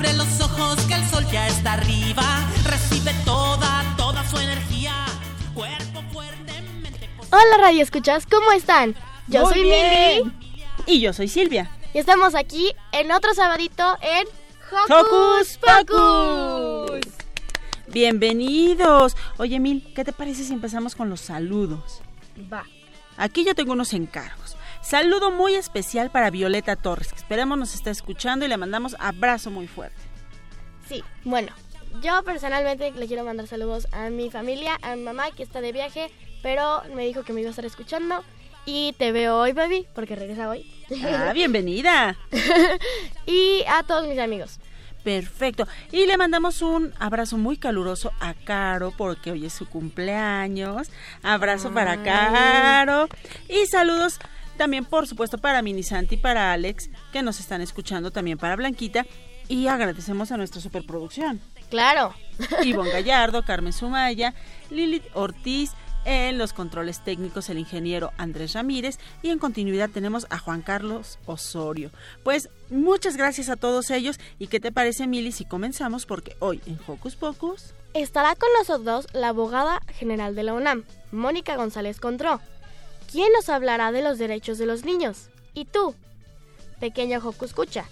Abre los ojos que el sol ya está arriba. Recibe toda, toda su energía. Cuerpo fuertemente. Hola Radio Escuchas, ¿cómo están? Yo soy Mili. Y yo soy Silvia. Y estamos aquí en otro sabadito en Hocus Pocus. Bienvenidos. Oye, Mil, ¿qué te parece si empezamos con los saludos? Va. Aquí yo tengo unos encargos. Saludo muy especial para Violeta Torres, que esperemos nos está escuchando y le mandamos abrazo muy fuerte. Sí, bueno, yo personalmente le quiero mandar saludos a mi familia, a mi mamá que está de viaje, pero me dijo que me iba a estar escuchando. Y te veo hoy, baby, porque regresa hoy. Ah, bienvenida. y a todos mis amigos. Perfecto. Y le mandamos un abrazo muy caluroso a Caro porque hoy es su cumpleaños. Abrazo para Caro. Y saludos también, por supuesto, para Mini Santi, para Alex, que nos están escuchando, también para Blanquita. Y agradecemos a nuestra superproducción. Claro. Ivonne Gallardo, Carmen Sumaya, Lilith Ortiz, en los controles técnicos el ingeniero Andrés Ramírez y en continuidad tenemos a Juan Carlos Osorio. Pues muchas gracias a todos ellos y qué te parece Mili si comenzamos porque hoy en Hocus Pocus estará con nosotros la abogada general de la UNAM, Mónica González Contró, ¿Quién nos hablará de los derechos de los niños? ¿Y tú? Pequeño Escucha.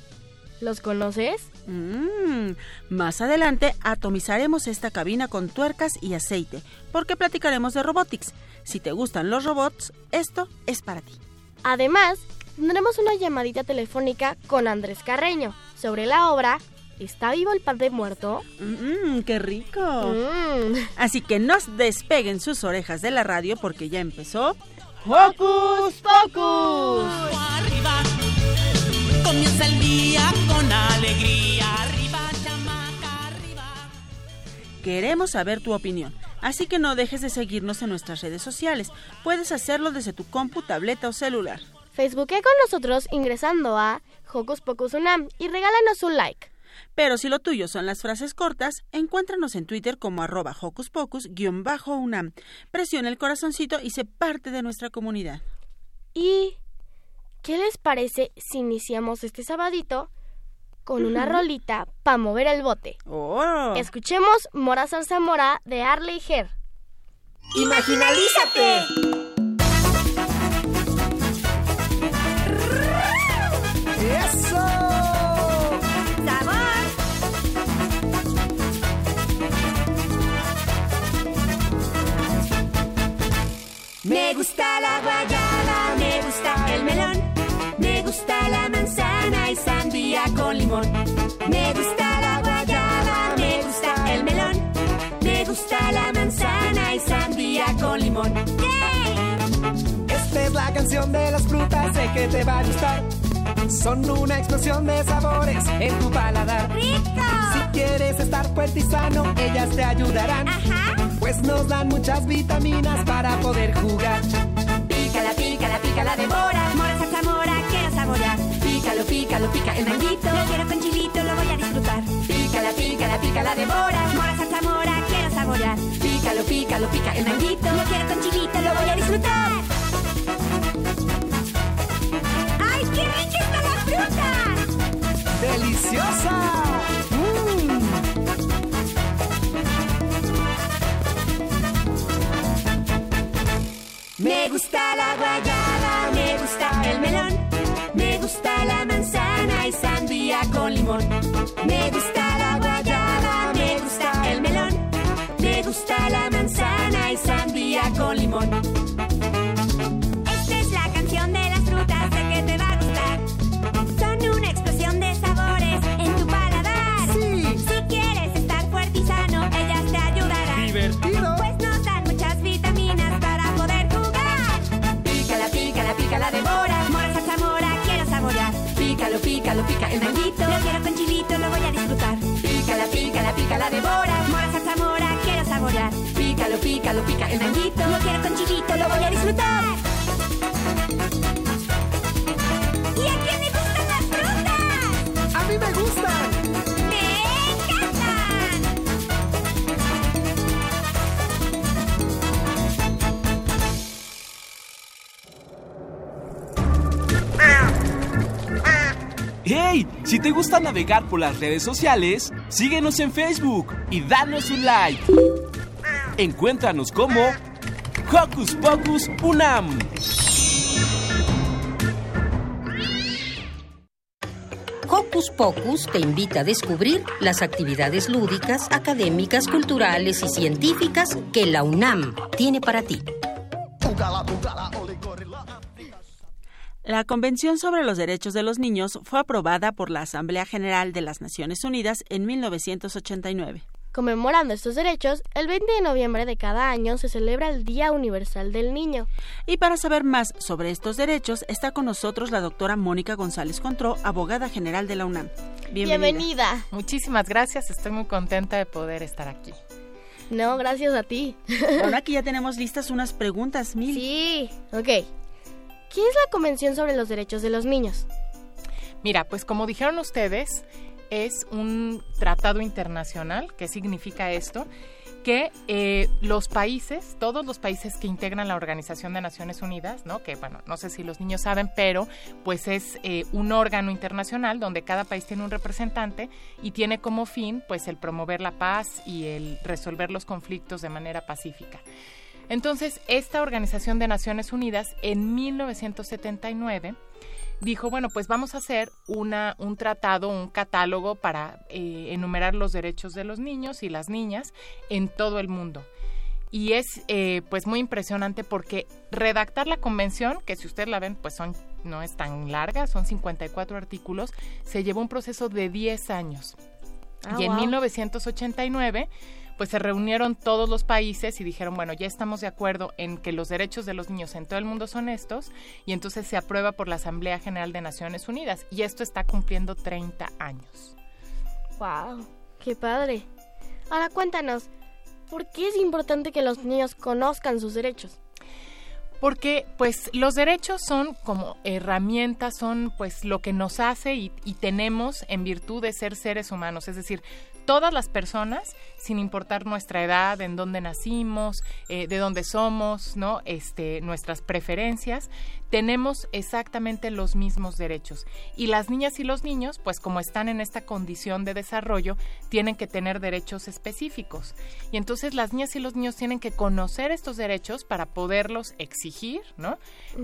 ¿los conoces? Mm, más adelante atomizaremos esta cabina con tuercas y aceite, porque platicaremos de robotics. Si te gustan los robots, esto es para ti. Además, tendremos una llamadita telefónica con Andrés Carreño sobre la obra ¿Está vivo el pan de muerto? Mmm, qué rico. Mm. Así que no despeguen sus orejas de la radio porque ya empezó ¡Hocus Pocus! Arriba, comienza el día con alegría. Arriba, chamaca, arriba. Queremos saber tu opinión, así que no dejes de seguirnos en nuestras redes sociales. Puedes hacerlo desde tu compu, tableta o celular. Facebooké con nosotros ingresando a Hocus Pocus Unam y regálanos un like. Pero si lo tuyo son las frases cortas, encuéntranos en Twitter como arroba hocus pocus-unam. Presiona el corazoncito y sé parte de nuestra comunidad. ¿Y qué les parece si iniciamos este sabadito con una rolita para mover el bote? Oh. Escuchemos Mora Zamora de Arley Her. ¡Imaginalízate! Gusta la guayaba, me gusta el melón, me gusta la manzana y sandía con limón. Me gusta la guayaba, me gusta el melón, me gusta la manzana y sandía con limón. Esta es la canción de las frutas, sé que te va a gustar. Son una explosión de sabores en tu paladar. ¡Rico! Si quieres estar fuerte y sano, ellas te ayudarán. Ajá. Pues nos dan muchas vitaminas para poder jugar. Pícala, pícala, pícala de mora. Salsa, mora, quiero saborear. Pícalo, pícalo, pica el manguito. Lo quiero con chilito, lo voy a disfrutar. Pícala, pícala, pícala de mora. Mora, salsa, mora, quiero saborear. Pícalo, pícalo, pica el manguito. Lo quiero con chilito, lo voy a disfrutar. ¡Ay, qué rica está la fruta! ¡Deliciosa! Me gusta la guayaba, manzana y sandía con limón. Me gusta la guayaba, me gusta el melón. Me gusta la manzana y sandía con limón. Pica el manguito. Lo quiero con chilito, lo voy a disfrutar. Pícala, pícala, pícala de Si te gusta navegar por las redes sociales, síguenos en Facebook y danos un like. Encuéntranos como Hocus Pocus Unam. Hocus Pocus te invita a descubrir las actividades lúdicas, académicas, culturales y científicas que la UNAM tiene para ti. La Convención sobre los Derechos de los Niños fue aprobada por la Asamblea General de las Naciones Unidas en 1989. Conmemorando estos derechos, el 20 de noviembre de cada año se celebra el Día Universal del Niño. Y para saber más sobre estos derechos, está con nosotros la doctora Mónica González Contró, abogada general de la UNAM. Bienvenida. Muchísimas gracias, estoy muy contenta de poder estar aquí. No, gracias a ti. Ahora que ya tenemos listas unas preguntas, Mil. Sí, ok. ¿Qué es la Convención sobre los Derechos de los Niños? Mira, pues como dijeron ustedes, es un tratado internacional. ¿Qué significa esto? Que eh, los países, todos los países que integran la Organización de Naciones Unidas, ¿no? Que bueno, no sé si los niños saben, pero pues es eh, un órgano internacional donde cada país tiene un representante y tiene como fin pues el promover la paz y el resolver los conflictos de manera pacífica. Entonces, esta Organización de Naciones Unidas en 1979 dijo, bueno, pues vamos a hacer una, un tratado, un catálogo para eh, enumerar los derechos de los niños y las niñas en todo el mundo. Y es eh, pues muy impresionante porque redactar la convención, que si ustedes la ven, pues son, no es tan larga, son 54 artículos, se llevó un proceso de 10 años. Ah, y en wow. 1989 pues se reunieron todos los países y dijeron, bueno, ya estamos de acuerdo en que los derechos de los niños en todo el mundo son estos, y entonces se aprueba por la Asamblea General de Naciones Unidas, y esto está cumpliendo 30 años. ¡Wow! ¡Qué padre! Ahora cuéntanos, ¿por qué es importante que los niños conozcan sus derechos? Porque pues los derechos son como herramientas, son pues lo que nos hace y, y tenemos en virtud de ser seres humanos, es decir, todas las personas, sin importar nuestra edad, en dónde nacimos, eh, de dónde somos, ¿no? Este, nuestras preferencias, tenemos exactamente los mismos derechos. Y las niñas y los niños, pues como están en esta condición de desarrollo, tienen que tener derechos específicos. Y entonces las niñas y los niños tienen que conocer estos derechos para poderlos exigir, ¿no?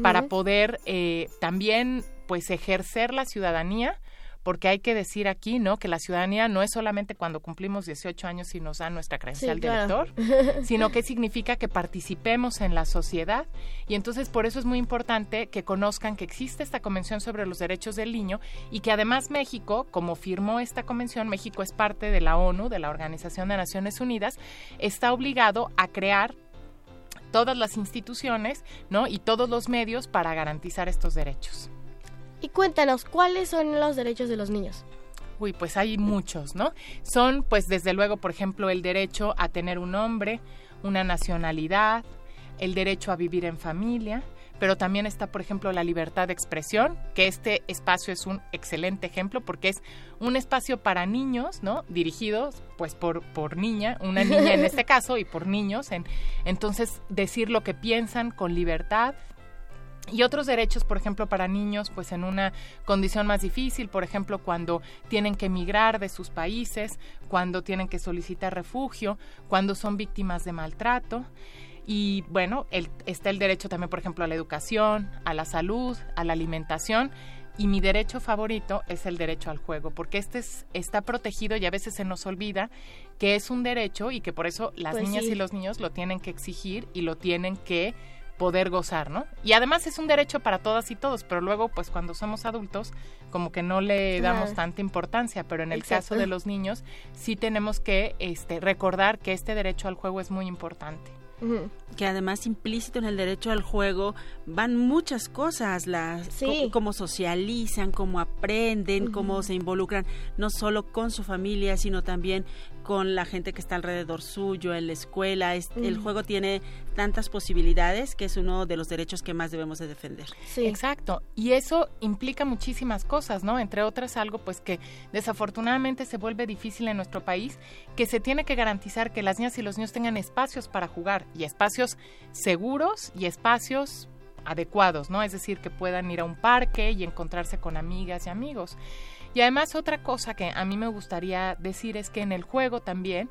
Para poder eh, también, pues, ejercer la ciudadanía porque hay que decir aquí, ¿no? Que la ciudadanía no es solamente cuando cumplimos 18 años y nos dan nuestra credencial de claro. elector, sino que significa que participemos en la sociedad y entonces por eso es muy importante que conozcan que existe esta Convención sobre los Derechos del Niño y que además México, como firmó esta convención, México es parte de la ONU, de la Organización de Naciones Unidas, está obligado a crear todas las instituciones, ¿no? Y todos los medios para garantizar estos derechos. Y cuéntanos, ¿cuáles son los derechos de los niños? Uy, pues hay muchos, ¿no? Son, pues, desde luego, por ejemplo, el derecho a tener un nombre, una nacionalidad, el derecho a vivir en familia, pero también está, por ejemplo, la libertad de expresión, que este espacio es un excelente ejemplo porque es un espacio para niños, ¿no? Dirigidos, pues, por, por niña, una niña en este caso, y por niños, en, entonces, decir lo que piensan con libertad, y otros derechos, por ejemplo, para niños, pues en una condición más difícil, por ejemplo, cuando tienen que emigrar de sus países, cuando tienen que solicitar refugio, cuando son víctimas de maltrato. Y bueno, el- está el derecho también, por ejemplo, a la educación, a la salud, a la alimentación, Y mi derecho favorito es el derecho al juego, porque este es, está protegido y a veces se nos olvida que es un derecho y que por eso las Pues niñas sí. y los niños lo tienen que exigir y lo tienen que poder gozar, ¿no? Y además es un derecho para todas y todos, pero luego pues cuando somos adultos como que no le damos tanta importancia, pero en el Exacto. caso de los niños sí tenemos que este recordar que este derecho al juego es muy importante. Que además implícito en el derecho al juego van muchas cosas, las Sí. cómo socializan, cómo aprenden, cómo se involucran no solo con su familia, sino también con la gente que está alrededor suyo, en la escuela. Es- El juego tiene tantas posibilidades que es uno de los derechos que más debemos de defender. Sí. Exacto. Y eso implica muchísimas cosas, ¿no? Entre otras algo pues que desafortunadamente se vuelve difícil en nuestro país, que se tiene que garantizar que las niñas y los niños tengan espacios para jugar y espacios seguros y espacios adecuados, ¿no? Es decir, que puedan ir a un parque y encontrarse con amigas y amigos. Y además otra cosa que a mí me gustaría decir es que en el juego también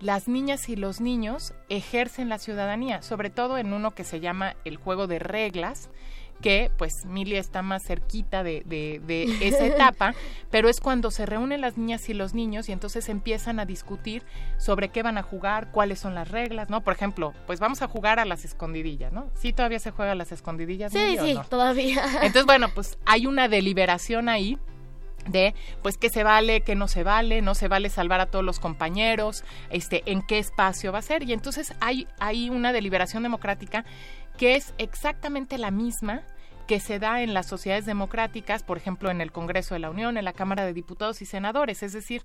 las niñas y los niños ejercen la ciudadanía, sobre todo en uno que se llama el juego de reglas, que pues Mili está más cerquita de, de- de esa etapa, pero es cuando se reúnen las niñas y los niños y entonces empiezan a discutir sobre qué van a jugar, cuáles son las reglas, ¿no? Por ejemplo, pues vamos a jugar a las escondidillas, ¿no? Sí, todavía se juega a las escondidillas. Sí, Mili, sí, no? todavía. Entonces, bueno, pues hay una deliberación ahí de pues qué se vale, qué no se vale, no se vale salvar a todos los compañeros, este, en qué espacio va a ser. Y entonces hay, hay una deliberación democrática que es exactamente la misma que se da en las sociedades democráticas, por ejemplo, en el Congreso de la Unión, en la Cámara de Diputados y Senadores. Es decir,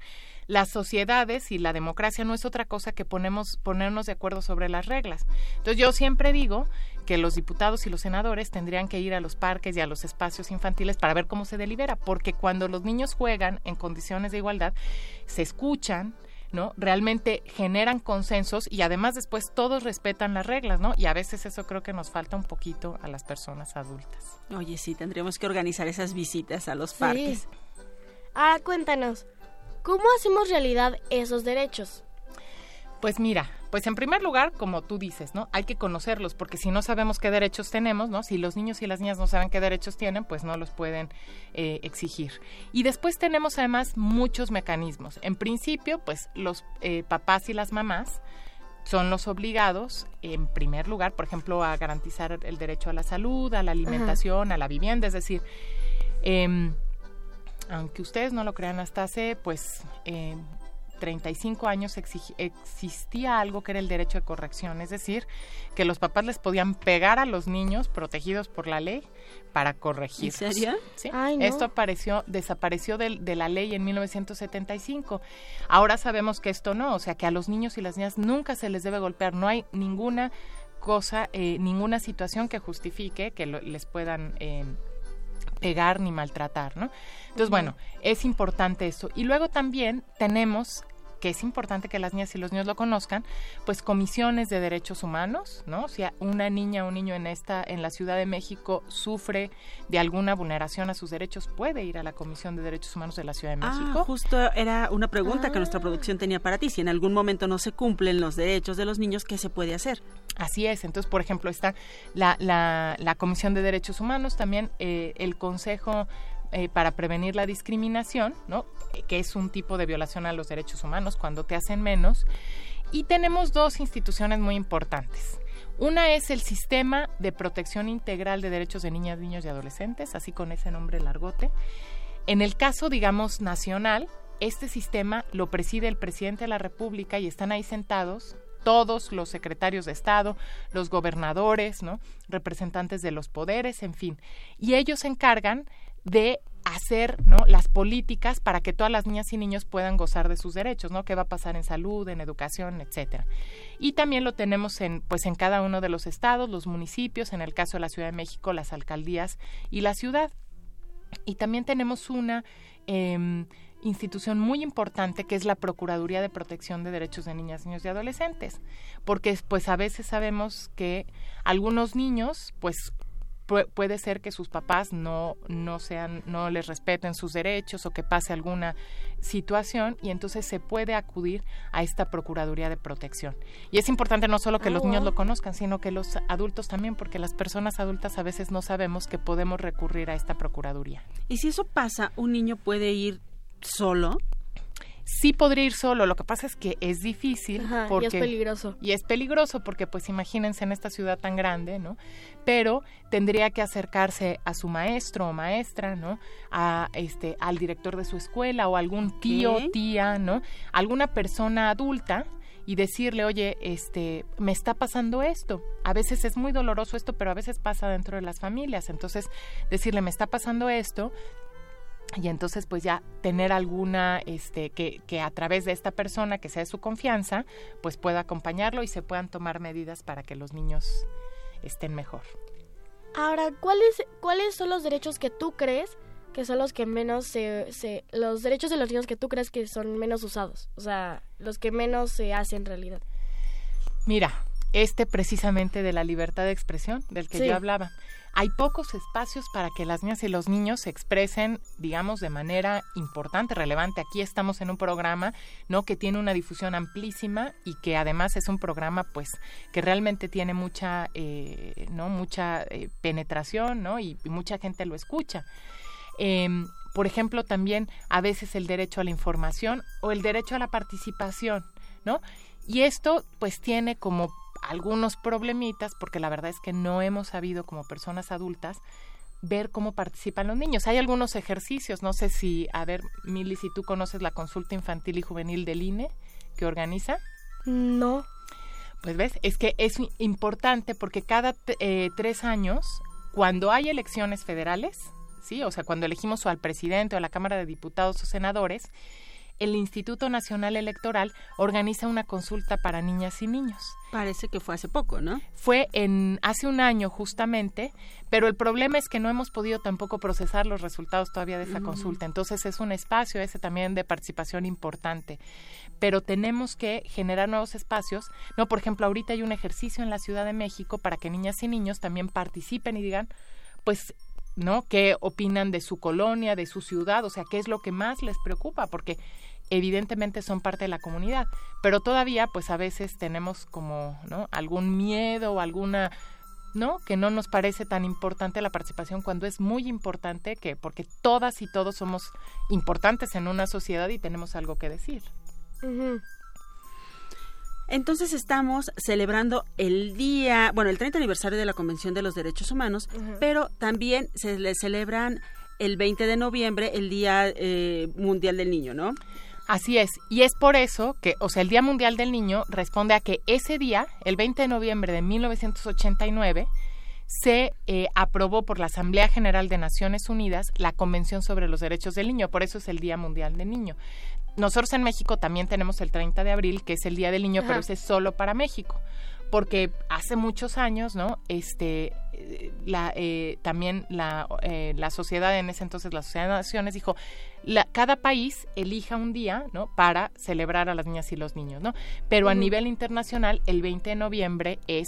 las sociedades y la democracia no es otra cosa que ponemos, ponernos de acuerdo sobre las reglas. Entonces yo siempre digo que los diputados y los senadores tendrían que ir a los parques y a los espacios infantiles para ver cómo se delibera, porque cuando los niños juegan en condiciones de igualdad, se escuchan, ¿no? Realmente generan consensos y además después todos respetan las reglas, ¿no? Y a veces eso creo que nos falta un poquito a las personas adultas. Oye, sí, tendríamos que organizar esas visitas a los parques. Ahora cuéntanos, ¿cómo hacemos realidad esos derechos? Pues mira, pues en primer lugar, como tú dices, ¿no? Hay que conocerlos, porque si no sabemos qué derechos tenemos, ¿no? Si los niños y las niñas no saben qué derechos tienen, pues no los pueden eh, exigir. Y después tenemos además muchos mecanismos. En principio, pues los eh, papás y las mamás son los obligados, en primer lugar, por ejemplo, a garantizar el derecho a la salud, a la alimentación, a la vivienda, es decir, em, aunque ustedes no lo crean, hasta hace pues eh, 35 años existía algo que era el derecho de corrección, es decir, que los papás les podían pegar a los niños protegidos por la ley para corregirlos. ¿En serio? Sí. Ay, no. Esto apareció, desapareció del- de, la ley en 1975. Ahora sabemos que esto no, o sea, que a los niños y las niñas nunca se les debe golpear, no hay ninguna cosa, eh, ninguna situación que justifique que lo- les puedan eh, pegar ni maltratar, ¿no? Entonces, bueno, es importante eso. Y luego también tenemos que es importante que las niñas y los niños lo conozcan, pues comisiones de derechos humanos, ¿no? Si una niña o un niño en esta en la Ciudad de México sufre de alguna vulneración a sus derechos, puede ir a la Comisión de Derechos Humanos de la Ciudad de Ah, México. justo era una pregunta que nuestra Ah. producción tenía para ti. Si en algún momento no se cumplen los derechos de los niños, ¿qué se puede hacer? Así es. Entonces, por ejemplo, está la, la, la Comisión de Derechos Humanos, también eh, el Consejo eh, para Prevenir la Discriminación, ¿no? Eh, que es un tipo de violación a los derechos humanos cuando te hacen menos. Y tenemos dos instituciones muy importantes. Una es el Sistema de Protección Integral de Derechos de Niñas, Niños y Adolescentes, así con ese nombre largote. En el caso, digamos, nacional, este sistema lo preside el presidente de la República y están ahí sentados todos los secretarios de Estado, los gobernadores, ¿no? representantes de los poderes, en fin. Y ellos encargan de hacer ¿no? las políticas para que todas las niñas y niños puedan gozar de sus derechos, ¿no? ¿Qué va a pasar en salud, en educación, etcétera? Y también lo tenemos en, pues, en cada uno de los estados, los municipios, en el caso de la Ciudad de México, las alcaldías y la ciudad. Y también tenemos una em, institución muy importante que es la Procuraduría de Protección de Derechos de Niñas, Niños y Adolescentes, porque pues a veces sabemos que algunos niños pues pu- puede ser que sus papás no, no sean, no les respeten sus derechos o que pase alguna situación y entonces se puede acudir a esta Procuraduría de Protección. Y es importante no solo que Ah, los niños wow. lo conozcan, sino que los adultos también, porque las personas adultas a veces no sabemos que podemos recurrir a esta Procuraduría. Y si eso pasa, un niño puede ir solo. Sí podría ir solo, lo que pasa es que es difícil Ajá, y porque es peligroso. y es peligroso porque pues imagínense en esta ciudad tan grande, ¿no? Pero tendría que acercarse a su maestro o maestra, ¿no? A este al director de su escuela o algún tío, Ok. tía, ¿no? Alguna persona adulta y decirle, "Oye, este, me está pasando esto." A veces es muy doloroso esto, pero a veces pasa dentro de las familias. Entonces, decirle, "Me está pasando esto." Y entonces pues ya tener alguna este que, que a través de esta persona que sea de su confianza pues pueda acompañarlo y se puedan tomar medidas para que los niños estén mejor Ahora, ¿cuáles, ¿cuáles son los derechos que tú crees que son los que menos se, se... Los derechos de los niños que tú crees que son menos usados? O sea, los que menos se hacen en realidad. mira este precisamente de la libertad de expresión del que Sí. yo hablaba hay pocos espacios para que las niñas y los niños se expresen, digamos, de manera importante, relevante. Aquí estamos en un programa, ¿no? Que tiene una difusión amplísima y que además es un programa, pues, que realmente tiene mucha, eh, ¿no? Mucha eh, penetración, ¿no? Y, mucha gente lo escucha. Em, por ejemplo, también a veces el derecho a la información o el derecho a la participación, ¿no? Y esto, pues, tiene como algunos problemitas porque la verdad es que no hemos sabido como personas adultas ver cómo participan los niños. Hay algunos ejercicios, no sé si, a ver, Mili, si tú conoces la consulta infantil y juvenil del INE que organiza. No. Pues ves, es que es importante porque cada eh, tres años, cuando hay elecciones federales, sí, o sea, cuando elegimos o al presidente o a la Cámara de Diputados o senadores, el Instituto Nacional Electoral organiza una consulta para niñas y niños. Parece que fue hace poco, ¿no? Fue en hace un año justamente, pero el problema es que no hemos podido tampoco procesar los resultados todavía de esa Mm. consulta. Entonces es un espacio ese también de participación importante. Pero tenemos que generar nuevos espacios. No, por ejemplo, ahorita hay un ejercicio en la Ciudad de México para que niñas y niños también participen y digan, pues ¿no? ¿Qué opinan de su colonia, de su ciudad? O sea, ¿qué es lo que más les preocupa? Porque evidentemente son parte de la comunidad, pero todavía pues a veces tenemos como, ¿no? algún miedo o alguna ¿no? Que no nos parece tan importante la participación cuando es muy importante que porque todas y todos somos importantes en una sociedad y tenemos algo que decir. Entonces estamos celebrando el día, bueno, el 30 aniversario de la Convención de los Derechos Humanos, pero también se le celebran el 20 de noviembre el Día eh, Mundial del Niño, ¿no? Así es, y es por eso que, o sea, el Día Mundial del Niño responde a que ese día, el 20 de noviembre de 1989, se eh, aprobó por la Asamblea General de Naciones Unidas la Convención sobre los Derechos del Niño, por eso es el Día Mundial del Niño. Nosotros en México también tenemos el 30 de abril, que es el Día del Niño, Ajá. pero ese es solo para México, porque hace muchos años, ¿no? Este, eh, la, eh, también la, eh, la sociedad, en ese entonces la Sociedad de Naciones, dijo, la- cada país elija un día, ¿no? Para celebrar a las niñas y los niños, ¿no? Pero a nivel internacional, el 20 de noviembre es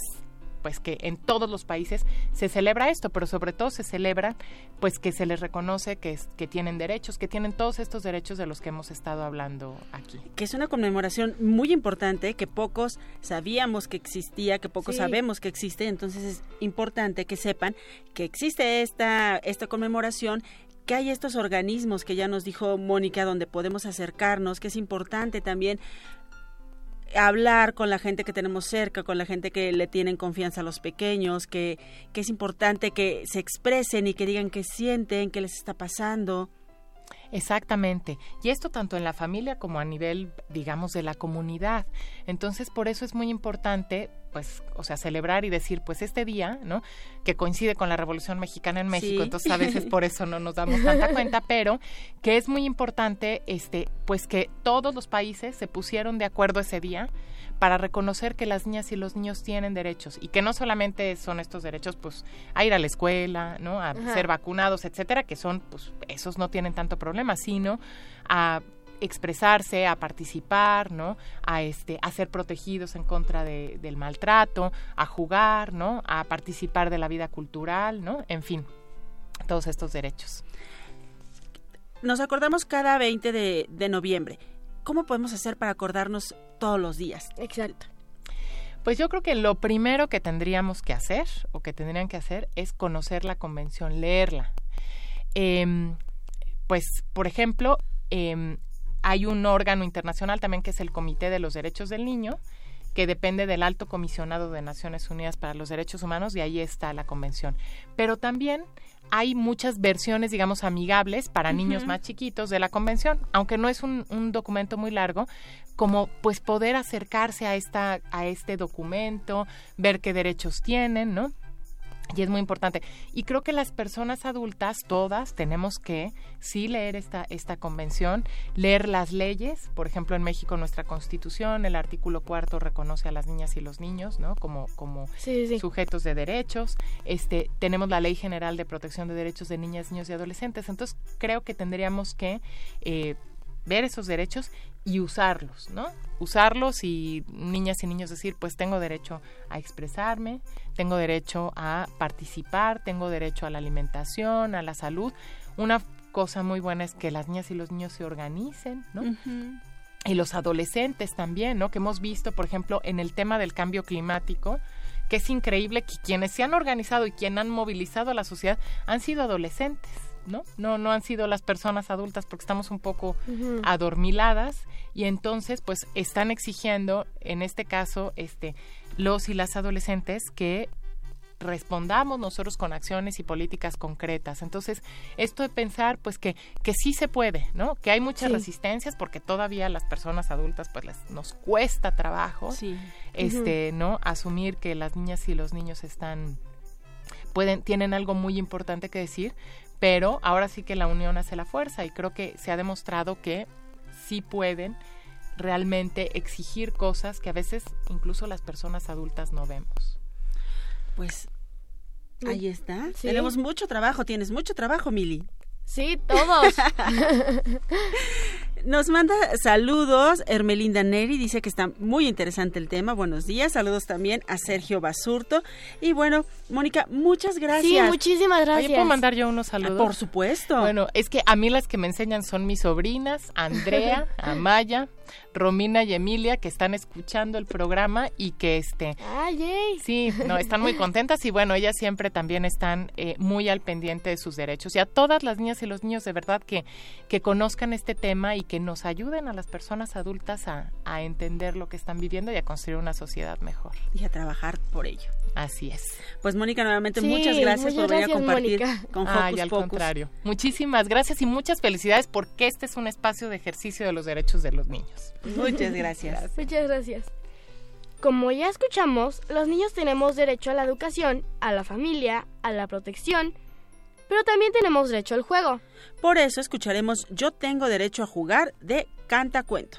pues que en todos los países se celebra esto, pero sobre todo se celebra pues que se les reconoce que, es- que tienen derechos, que tienen todos estos derechos de los que hemos estado hablando aquí. que es una conmemoración muy importante que pocos sabíamos que existía, que pocos Sí. sabemos que existe, entonces es importante que sepan que existe esta, esta conmemoración que hay estos organismos que ya nos dijo Mónica donde podemos acercarnos, que es importante también hablar con la gente que tenemos cerca, con la gente que le tienen confianza a los pequeños, que, que es importante que se expresen y que digan qué sienten, qué les está pasando. Exactamente. Y esto tanto en la familia como a nivel, digamos, de la comunidad. Entonces, por eso es muy importante, pues, o sea, celebrar y decir, pues, este día, ¿no? Que coincide con la Revolución Mexicana en México, Sí. entonces a veces por eso no nos damos tanta cuenta, pero que es muy importante, este, pues, que todos los países se pusieron de acuerdo ese día para reconocer que las niñas y los niños tienen derechos y que no solamente son estos derechos, pues, a ir a la escuela, ¿no? A Ajá. ser vacunados, etcétera, que son, pues, esos no tienen tanto problema, sino a expresarse, a participar, ¿no? A este, a ser protegidos en contra de- del maltrato, a jugar, ¿no? A participar de la vida cultural, ¿no? En fin, todos estos derechos. Nos acordamos cada 20 de, de noviembre. ¿Cómo podemos hacer para acordarnos todos los días? Exacto. Pues yo creo que lo primero que tendríamos que hacer, o que tendrían que hacer, es conocer la convención, leerla. Em, pues, por ejemplo, em, hay un órgano internacional también que es el Comité de los Derechos del Niño, que depende del Alto Comisionado de Naciones Unidas para los Derechos Humanos, y ahí está la convención. Pero también hay muchas versiones, digamos, amigables para niños más chiquitos de la convención, aunque no es un, un documento muy largo, como pues poder acercarse a esta a este documento, ver qué derechos tienen, ¿no? Y es muy importante. Y creo que las personas adultas, todas, tenemos que sí leer esta, esta convención, leer las leyes. Por ejemplo, en México nuestra constitución, el artículo cuarto reconoce a las niñas y los niños, ¿no? Como, como Sí, sí. sujetos de derechos. Este, tenemos la Ley General de Protección de Derechos de Niñas, Niños y Adolescentes. Entonces, creo que tendríamos que eh, ver esos derechos y usarlos, ¿no? Usarlos y niñas y niños decir, pues tengo derecho a expresarme, tengo derecho a participar, tengo derecho a la alimentación, a la salud. Una cosa muy buena es que las niñas y los niños se organicen, ¿no? y los adolescentes también, ¿no? Que hemos visto, por ejemplo, en el tema del cambio climático, que es increíble que quienes se han organizado y quienes han movilizado a la sociedad han sido adolescentes, ¿no? No, no han sido las personas adultas porque estamos un poco adormiladas y entonces pues están exigiendo en este caso este los y las adolescentes que respondamos nosotros con acciones y políticas concretas. Entonces, esto de pensar pues que, que sí se puede, ¿no? Que hay muchas Sí. resistencias porque todavía las personas adultas pues les, nos cuesta trabajo Sí. este, ¿no? Asumir que las niñas y los niños están pueden tienen algo muy importante que decir, pero ahora sí que la unión hace la fuerza y creo que se ha demostrado que sí pueden realmente exigir cosas que a veces incluso las personas adultas no vemos. Pues ahí está. Sí. Tenemos mucho trabajo, tienes mucho trabajo, Mili. Sí, todos. Nos manda saludos Hermelinda Neri, dice que está muy interesante el tema. Buenos días. Saludos también a Sergio Basurto. Y bueno, Mónica, muchas gracias. Sí, muchísimas Oye, gracias. ¿puedo mandar yo unos saludos? Por supuesto. Bueno, es que a mí las que me enseñan son mis sobrinas, Andrea, Amaya, Romina y Emilia, que están escuchando el programa y que este Ay, yay. Sí, no, están muy contentas y bueno, ellas siempre también están eh, muy al pendiente de sus derechos. Y a todas las niñas y los niños de verdad que, que conozcan este tema y que nos ayuden a las personas adultas a, a entender lo que están viviendo y a construir una sociedad mejor. Y a trabajar por ello. Así es. Pues Mónica, nuevamente Sí, muchas gracias muchas por venir a gracias, compartir Mónica. con Ay, Hocus al contrario. Muchísimas gracias y muchas felicidades porque este es un espacio de ejercicio de los derechos de los niños. Muchas gracias. Muchas gracias. Como ya escuchamos, los niños tenemos derecho a la educación, a la familia, a la protección, pero también tenemos derecho al juego. Por eso escucharemos Yo tengo derecho a jugar de Canta Cuento.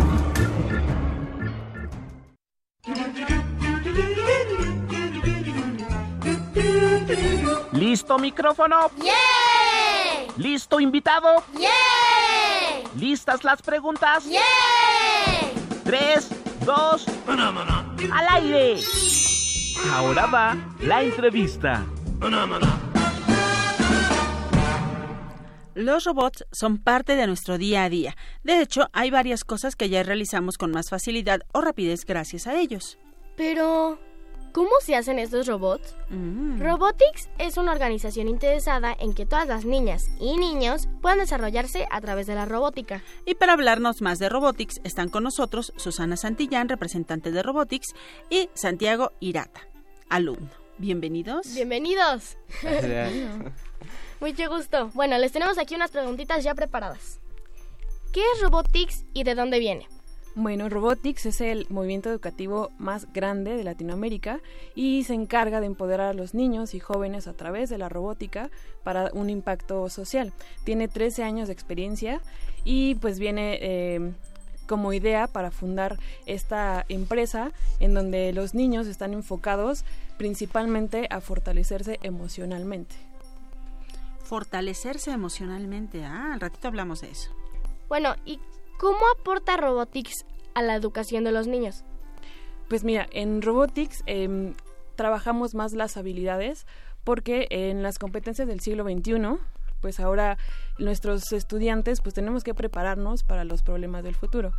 ¿Listo micrófono? ¿Listo invitado? ¿Listas las preguntas? Tres, dos, al aire. Ahora va la entrevista. Los robots son parte de nuestro día a día. De hecho, hay varias cosas que ya realizamos con más facilidad o rapidez gracias a ellos. Pero, ¿cómo se hacen estos robots? Mm. Robotics es una organización interesada en que todas las niñas y niños puedan desarrollarse a través de la robótica. Y para hablarnos más de Robotics están con nosotros Susana Santillán, representante de Robotics, y Santiago Irata, alumno. Bienvenidos. Bienvenidos. Mucho gusto. Bueno, les tenemos aquí unas preguntitas ya preparadas. ¿Qué es Robotics y de dónde viene? Bueno, Robotics es el movimiento educativo más grande de Latinoamérica y se encarga de empoderar a los niños y jóvenes a través de la robótica para un impacto social. Tiene 13 años de experiencia y pues viene eh, como idea para fundar esta empresa en donde los niños están enfocados principalmente a fortalecerse emocionalmente. Fortalecerse emocionalmente. Ah, al ratito hablamos de eso. Bueno, ¿y cómo aporta Robotics a la educación de los niños? Pues mira, en Robotics em, trabajamos más las habilidades porque en las competencias del siglo XXI, pues ahora nuestros estudiantes pues tenemos que prepararnos para los problemas del futuro.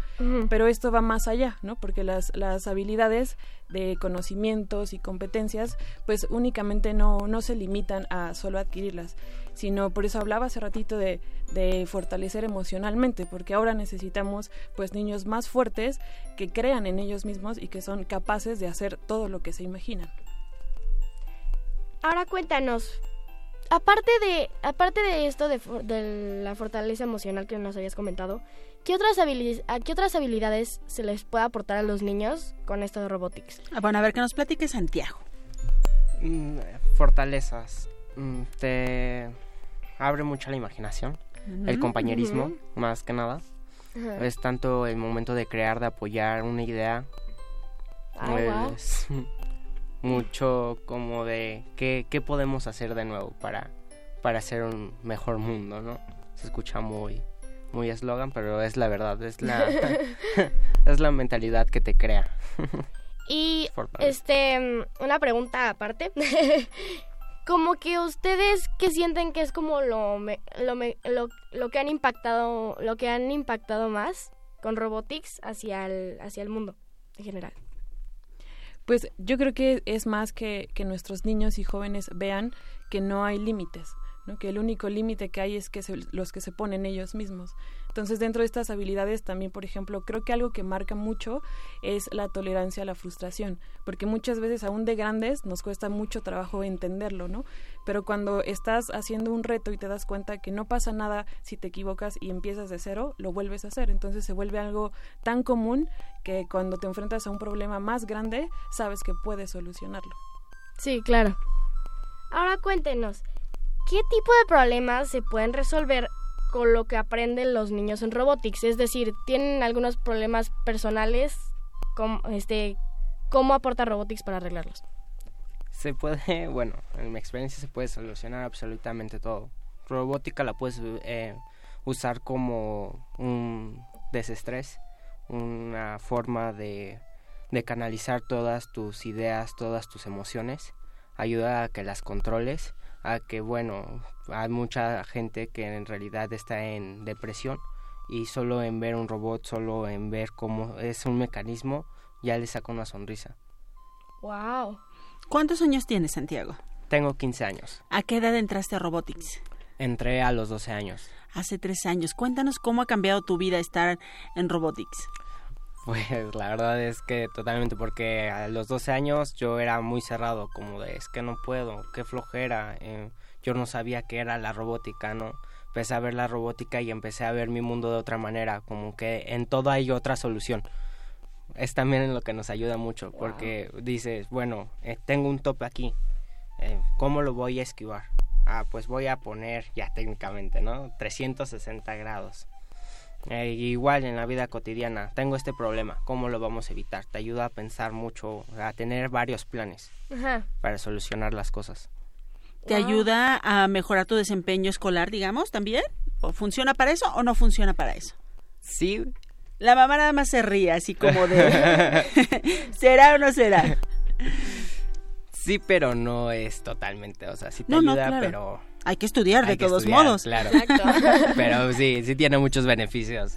Pero esto va más allá, ¿no? Porque las, las habilidades de conocimientos y competencias pues únicamente no, no se limitan a solo adquirirlas, sino por eso hablaba hace ratito de, de fortalecer emocionalmente, porque ahora necesitamos pues niños más fuertes que crean en ellos mismos y que son capaces de hacer todo lo que se imaginan. Ahora cuéntanos, aparte de, aparte de esto de, for- de la fortaleza emocional que nos habías comentado, ¿qué otras, ¿a qué otras habilidades se les puede aportar a los niños con esto de Robotics? Ah, bueno, a ver que nos platique Santiago. Mm, fortalezas. Te abre mucho la imanación. El compañerismo, más que nada. Es tanto el momento de crear, de apoyar una idea. Guau. es mucho como de qué, qué podemos hacer de nuevo para, para hacer un mejor mundo, ¿no? Se escucha muy muy eslogan, pero es la verdad, es la es la mentalidad que te crea. Y Fortaleza. este mm, una pregunta aparte. Como que ustedes que sienten que es como lo, me- lo, me- lo, lo que han impactado lo que han impactado más con Robotics hacia el hacia el mundo en general. Pues yo creo que es más que, que nuestros niños y jóvenes vean que no hay límites, ¿no? que el único límite que hay es que los que se ponen ellos mismos. Entonces, dentro de estas habilidades también, por ejemplo, creo que algo que marca mucho es la tolerancia a la frustración, porque muchas veces aún de grandes nos cuesta mucho trabajo entenderlo, ¿no? Pero cuando estás haciendo un reto y te das cuenta que no pasa nada si te equivocas y empiezas de cero, lo vuelves a hacer. Entonces se vuelve algo tan común que cuando te enfrentas a un problema más grande, sabes que puedes solucionarlo. Sí, claro. Ahora cuéntenos, ¿qué tipo de problemas se pueden resolver con lo que aprenden los niños en robotics? Es decir, ¿tienen algunos problemas personales? ¿Cómo, este, ¿Cómo aporta robotics para arreglarlos? Se puede, bueno, en mi experiencia se puede solucionar absolutamente todo. Robótica la puedes eh, usar como un desestrés, una forma de, de canalizar todas tus ideas, todas tus emociones, ayuda a que las controles, a que, bueno, hay mucha gente que en realidad está en depresión y solo en ver un robot, solo en ver cómo es un mecanismo, ya le saca una sonrisa. Wow. ¿Cuántos años tienes, Santiago? Tengo 15 años. ¿A qué edad entraste a Robotics? Entré a los 12 años. Hace tres años. Cuéntanos cómo ha cambiado tu vida estar en Robotics. Pues la verdad es que totalmente, porque a los 12 años yo era muy cerrado, como de es que no puedo, qué flojera. eh, yo no sabía qué era la robótica, ¿no? Empecé a ver la robótica y empecé a ver mi mundo de otra manera, como que en todo hay otra solución. Es también en lo que nos ayuda mucho, porque dices, bueno, eh, tengo un tope aquí, eh, ¿cómo lo voy a esquivar? Ah, pues voy a poner ya técnicamente, ¿no? 360 grados. Eh, igual en la vida cotidiana, tengo este problema, ¿cómo lo vamos a evitar? Te ayuda a pensar mucho, a tener varios planes Ajá. para solucionar las cosas. ¿Te ayuda a mejorar tu desempeño escolar, digamos, también? ¿O funciona para eso o no funciona para eso? Sí. La mamá nada más se ríe, así como de... ¿Será o no será? Sí, pero no es totalmente, o sea, sí te No, no, ayuda, claro. pero... Hay que estudiar de que todos estudiar, modos. Claro. Exacto. pero sí, sí tiene muchos beneficios.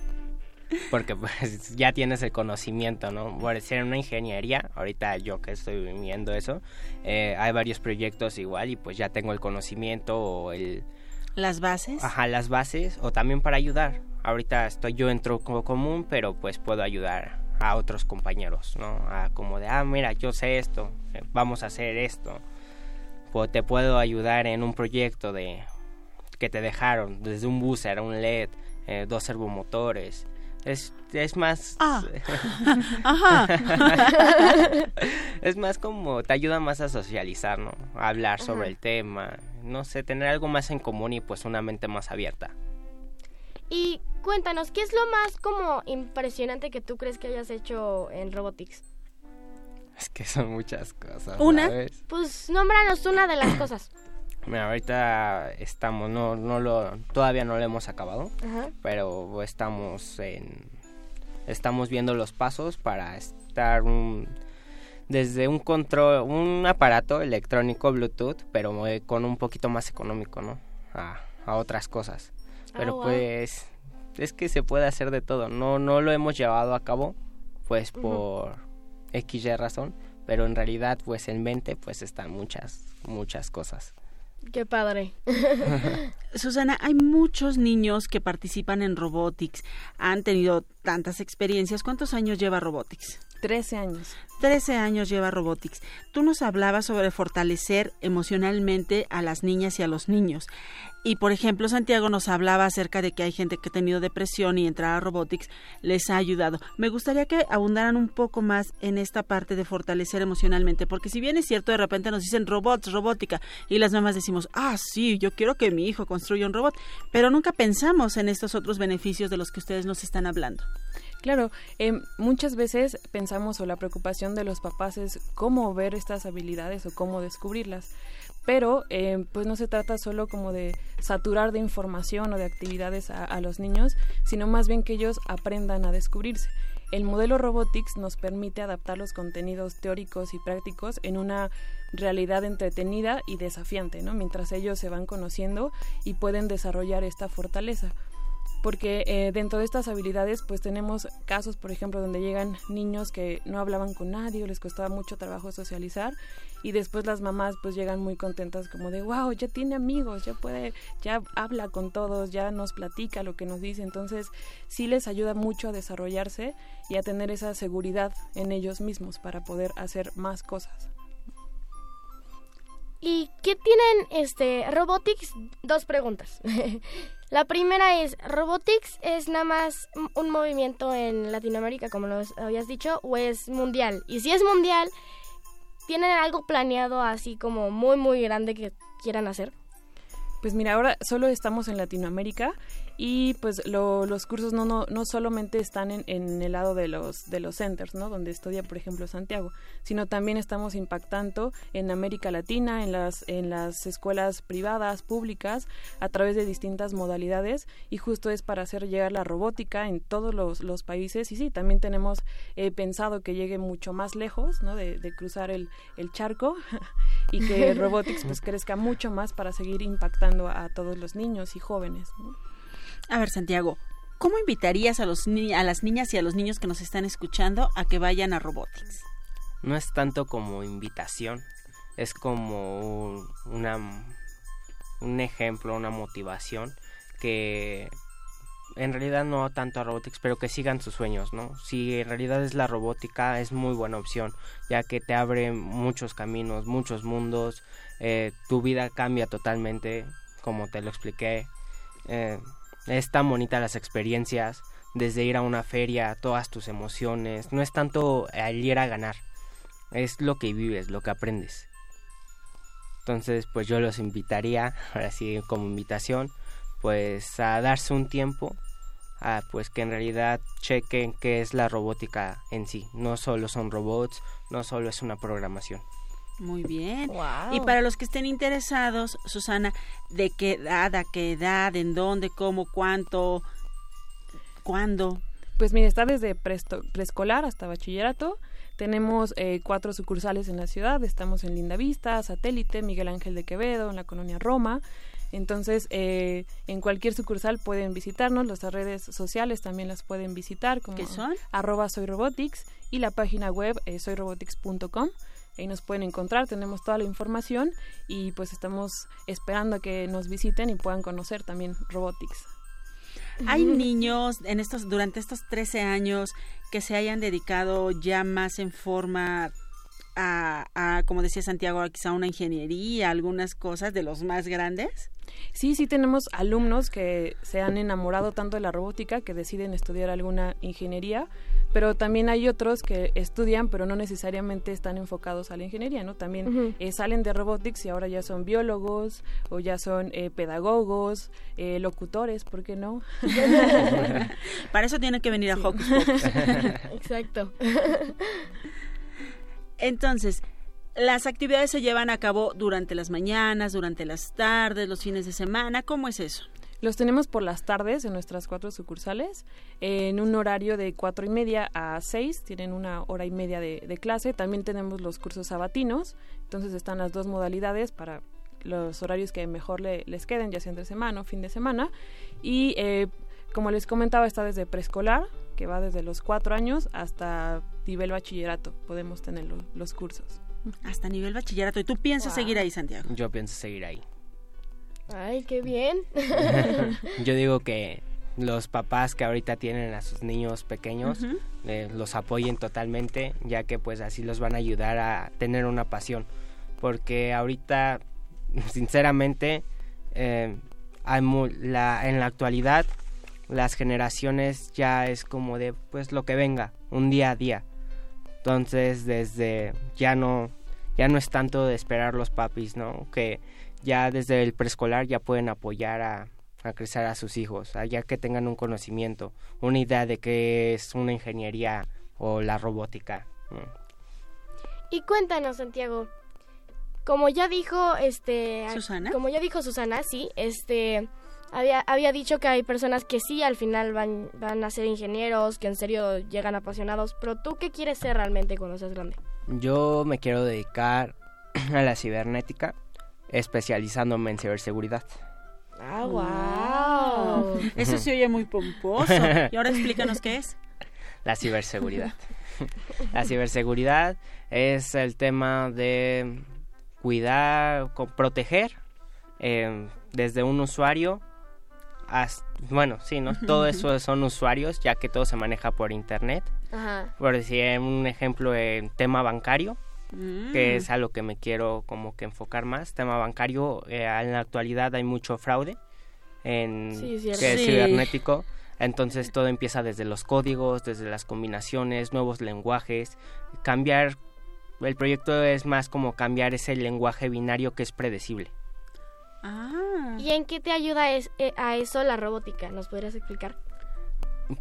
Porque pues ya tienes el conocimiento, ¿no? Por ser una ingeniería, ahorita yo que estoy viendo eso, eh, hay varios proyectos igual y pues ya tengo el conocimiento o el... ¿Las bases? Ajá, las bases o también para ayudar. Ahorita estoy yo en tronco común, pero pues puedo ayudar a otros compañeros, ¿no? A como de, ah, mira, yo sé esto, vamos a hacer esto. Te puedo ayudar en un proyecto de que te dejaron, desde un booster, un LED, eh, dos servomotores. Es, es más... Ah. Ajá. es más como, te ayuda más a socializar, ¿no? A hablar sobre Ajá. el tema, no sé, tener algo más en común y pues una mente más abierta. Y cuéntanos, ¿qué es lo más como impresionante que tú crees que hayas hecho en Robotics? Es que son muchas cosas. ¿Una? ¿sabes? Pues nómbranos una de las cosas. Mira, ahorita estamos, no, no lo, todavía no lo hemos acabado, Ajá. pero estamos en, estamos viendo los pasos para estar un, desde un control, un aparato electrónico Bluetooth, pero eh, con un poquito más económico, ¿no? A, a otras cosas. Pero wow. pues, es que se puede hacer de todo. No, no lo hemos llevado a cabo, pues por XY razón, pero en realidad, pues en mente, pues están muchas, muchas cosas. Qué padre. Susana, hay muchos niños que participan en Robotics, han tenido tantas experiencias. ¿Cuántos años lleva Robotics? 13 años. 13 años lleva Robotics. Tú nos hablabas sobre fortalecer emocionalmente a las niñas y a los niños. Y por ejemplo, Santiago nos hablaba acerca de que hay gente que ha tenido depresión y entrar a Robotics les ha ayudado. Me gustaría que abundaran un poco más en esta parte de fortalecer emocionalmente, porque si bien es cierto, de repente nos dicen robots, robótica, y las mamás decimos, ah, sí, yo quiero que mi hijo construya un robot, pero nunca pensamos en estos otros beneficios de los que ustedes nos están hablando. Claro, eh, muchas veces pensamos o la preocupación de los papás es cómo ver estas habilidades o cómo descubrirlas. Pero eh, pues no se trata solo como de saturar de información o de actividades a, a los niños, sino más bien que ellos aprendan a descubrirse. El modelo Robotics nos permite adaptar los contenidos teóricos y prácticos en una realidad entretenida y desafiante, ¿no? Mientras ellos se van conociendo y pueden desarrollar esta fortaleza porque eh, dentro de estas habilidades pues tenemos casos por ejemplo donde llegan niños que no hablaban con nadie les costaba mucho trabajo socializar y después las mamás pues llegan muy contentas como de wow ya tiene amigos ya puede ya habla con todos ya nos platica lo que nos dice entonces sí les ayuda mucho a desarrollarse y a tener esa seguridad en ellos mismos para poder hacer más cosas ¿Y qué tienen este Robotics? Dos preguntas. La primera es, ¿Robotics es nada más un movimiento en Latinoamérica, como lo habías dicho, o es mundial? Y si es mundial, ¿tienen algo planeado así como muy, muy grande que quieran hacer? Pues mira, ahora solo estamos en Latinoamérica y pues lo- los cursos no, no, no solamente están en, en el lado de los, de los centers, ¿no? Donde estudia, por ejemplo, Santiago, sino también estamos impactando en América Latina, en las, en las escuelas privadas, públicas, a través de distintas modalidades y justo es para hacer llegar la robótica en todos los, los países y sí, también tenemos eh, pensado que llegue mucho más lejos, ¿no? De, de cruzar el, el charco y que Robotics pues crezca mucho más para seguir impactando a todos los niños y jóvenes. ¿no? A ver, Santiago, ¿cómo invitarías a, los ni- a las niñas y a los niños que nos están escuchando a que vayan a Robotics? No es tanto como invitación, es como un, una, un ejemplo, una motivación que en realidad no tanto a robotics, pero que sigan sus sueños, ¿no? Si en realidad es la robótica, es muy buena opción, ya que te abre muchos caminos, muchos mundos, eh, tu vida cambia totalmente, como te lo expliqué. Eh, es tan bonita las experiencias, desde ir a una feria, todas tus emociones, no es tanto el ir a ganar, es lo que vives, lo que aprendes. Entonces, pues yo los invitaría, ahora sí como invitación, pues a darse un tiempo a pues que en realidad chequen qué es la robótica en sí. No solo son robots, no solo es una programación. Muy bien. Y para los que estén interesados, Susana, ¿de qué edad, a qué edad, en dónde, cómo, cuánto, cuándo? Pues mire, está desde preescolar hasta bachillerato. Tenemos eh, cuatro sucursales en la ciudad. Estamos en Linda Vista, Satélite, Miguel Ángel de Quevedo, en la colonia Roma. Entonces, eh, en cualquier sucursal pueden visitarnos. Las redes sociales también las pueden visitar. Como ¿Qué son? Arroba Soy Robotics y la página web eh, soyrobotics.com. Ahí nos pueden encontrar, tenemos toda la información y pues estamos esperando a que nos visiten y puedan conocer también Robotics. Hay niños en estos durante estos 13 años que se hayan dedicado ya más en forma a, a, como decía Santiago, quizá una ingeniería, algunas cosas de los más grandes. Sí, sí tenemos alumnos que se han enamorado tanto de la robótica que deciden estudiar alguna ingeniería, pero también hay otros que estudian pero no necesariamente están enfocados a la ingeniería, ¿no? También eh, salen de robotics y ahora ya son biólogos o ya son eh, pedagogos, eh, locutores, ¿por qué no? Para eso tienen que venir a Hocus Pocus. Exacto. Entonces, las actividades se llevan a cabo durante las mañanas, durante las tardes, los fines de semana. ¿Cómo es eso? Los tenemos por las tardes en nuestras cuatro sucursales, en un horario de cuatro y media a seis, tienen una hora y media de, de clase. También tenemos los cursos sabatinos, entonces están las dos modalidades para los horarios que mejor le- les queden, ya sea entre semana o fin de semana. Y eh, como les comentaba, está desde preescolar, que va desde los cuatro años hasta nivel bachillerato, podemos tener lo- los cursos. Hasta nivel bachillerato. ¿Y tú piensas Wow. seguir ahí, Santiago? Yo pienso seguir ahí. Ay, qué bien. Yo digo que los papás que ahorita tienen a sus niños pequeños eh, los apoyen totalmente, ya que pues así los van a ayudar a tener una pasión. Porque ahorita, sinceramente, eh, hay la, en la actualidad las generaciones ya es como de pues lo que venga, un día a día. Entonces desde ya no ya no es tanto de esperar los papis, ¿no? Que ya desde el preescolar ya pueden apoyar a, a crecer a sus hijos, a ya que tengan un conocimiento, una idea de qué es una ingeniería o la robótica. Y cuéntanos, Santiago. Como ya dijo, este, ¿Susana? Como ya dijo Susana, sí, este, había, había dicho que hay personas que sí al final van, van a ser ingenieros, que en serio llegan apasionados, pero tú qué quieres ser realmente cuando seas grande? Yo me quiero dedicar a la cibernética, especializándome en ciberseguridad. Ah, wow. Eso se oye muy pomposo. Y ahora explícanos qué es. La ciberseguridad. la ciberseguridad es el tema de cuidar, proteger eh, desde un usuario hasta, bueno, sí, ¿no? Todo eso son usuarios, ya que todo se maneja por internet. Ajá. Por decir un ejemplo en tema bancario, Mm. que es a lo que me quiero como que enfocar más. Tema bancario, eh, en la actualidad hay mucho fraude en Sí, que es Sí. cibernético. Entonces todo empieza desde los códigos, desde las combinaciones, nuevos lenguajes. Cambiar, el proyecto es más como cambiar ese lenguaje binario que es predecible. Ah. ¿Y en qué te ayuda es- eh, a eso la robótica? ¿Nos podrías explicar?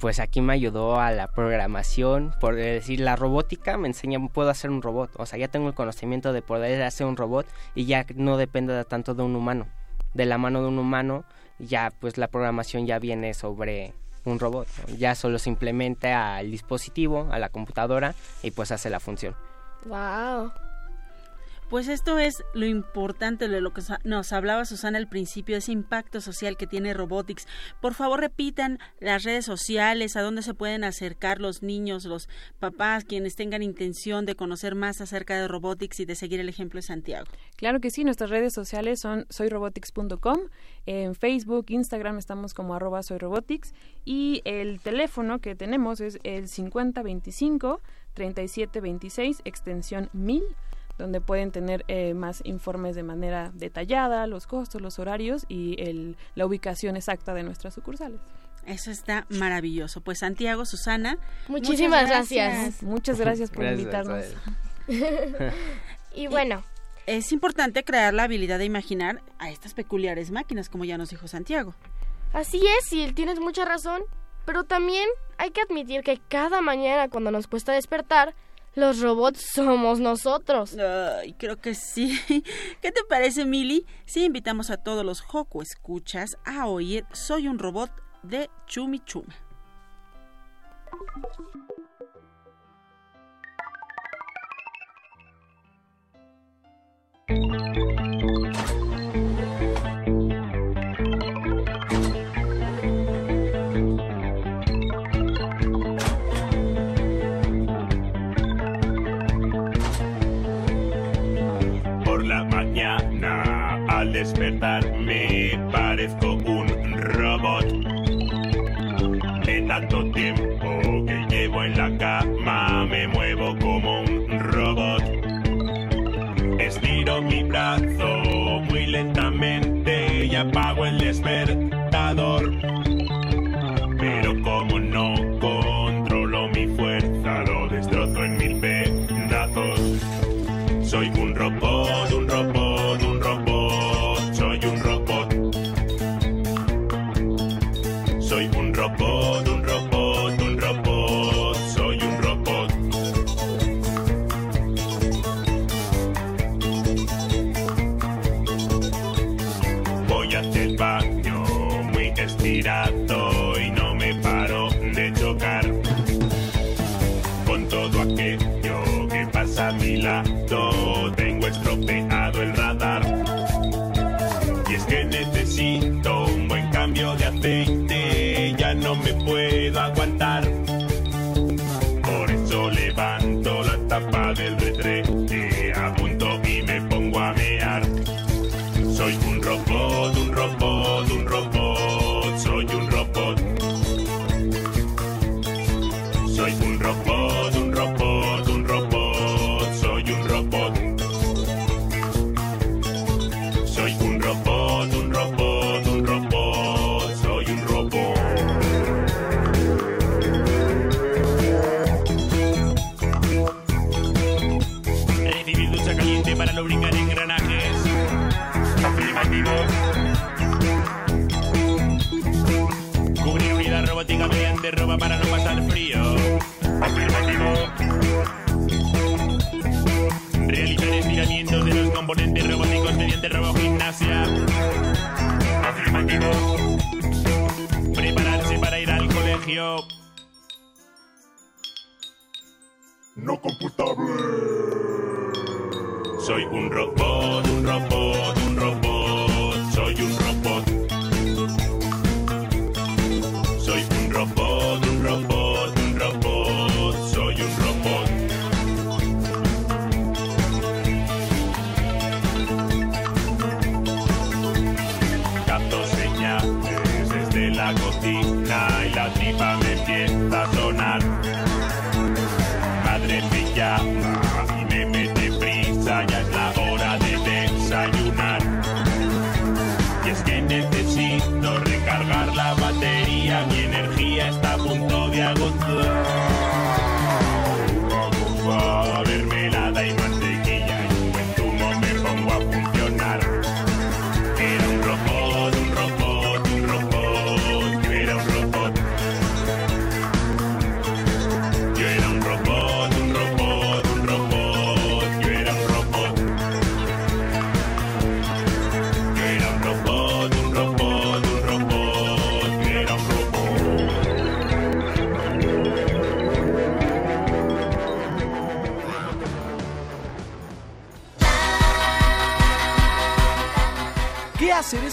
Pues aquí me ayudó a la programación, por decir, la robótica me enseña, puedo hacer un robot. O sea, ya tengo el conocimiento de poder hacer un robot y ya no depende de tanto de un humano. De la mano de un humano, ya pues la programación ya viene sobre un robot. Ya solo se implementa al dispositivo, a la computadora y pues hace la función. Wow. Pues esto es lo importante de lo que nos hablaba Susana al principio, ese impacto social que tiene Robotics. Por favor, repitan las redes sociales, a dónde se pueden acercar los niños, los papás, quienes tengan intención de conocer más acerca de Robotics y de seguir el ejemplo de Santiago. Claro que sí, nuestras redes sociales son soyrobotics.com, en Facebook, Instagram estamos como arroba soyrobotics y el teléfono que tenemos es el 5025 3726 extensión 1000 donde pueden tener eh, más informes de manera detallada, los costos, los horarios y el, la ubicación exacta de nuestras sucursales. Eso está maravilloso. Pues Santiago, Susana, Muchísimas muchas gracias. Muchas gracias por Gracias, invitarnos. y bueno, es importante crear la habilidad de imaginar a estas peculiares máquinas, como ya nos dijo Santiago. Así es, y tienes mucha razón, pero también hay que admitir que cada mañana cuando nos cuesta despertar, los robots somos nosotros. Ay, creo que sí. ¿Qué te parece, Mili? Si invitamos a todos los Joco escuchas a oír Soy un robot de Chumi Chuma.